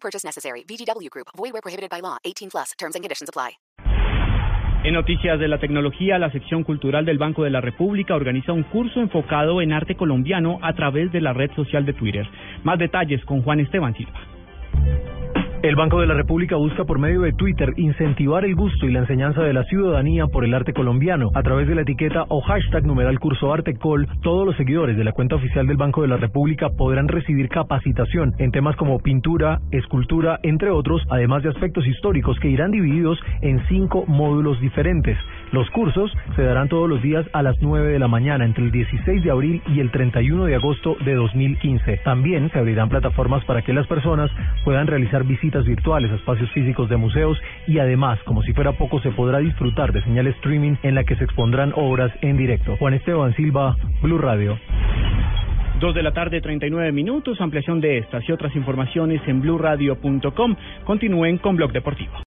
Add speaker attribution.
Speaker 1: Purchase necessary. Group. Prohibited by law. 18 plus. Terms and conditions apply.
Speaker 2: En noticias de la tecnología, la sección cultural del Banco de la República organiza un curso enfocado en arte colombiano a través de la red social de Twitter. Más detalles con Juan Esteban Silva.
Speaker 3: El Banco de la República busca por medio de Twitter incentivar el gusto y la enseñanza de la ciudadanía por el arte colombiano. A través de la etiqueta o hashtag numeral curso arte col, todos los seguidores de la cuenta oficial del Banco de la República podrán recibir capacitación en temas como pintura, escultura, entre otros, además de aspectos históricos que irán divididos en cinco módulos diferentes. Los cursos se darán todos los días a las 9 de la mañana entre el 16 de abril y el 31 de agosto de 2015. También se abrirán plataformas para que las personas puedan realizar visitas virtuales a espacios físicos de museos y además, como si fuera poco, se podrá disfrutar de señal streaming en la que se expondrán obras en directo. Juan Esteban Silva, Blue Radio.
Speaker 2: Dos de la tarde, 39 minutos. Ampliación de estas y otras informaciones en blurradio.com. Continúen con Blog Deportivo.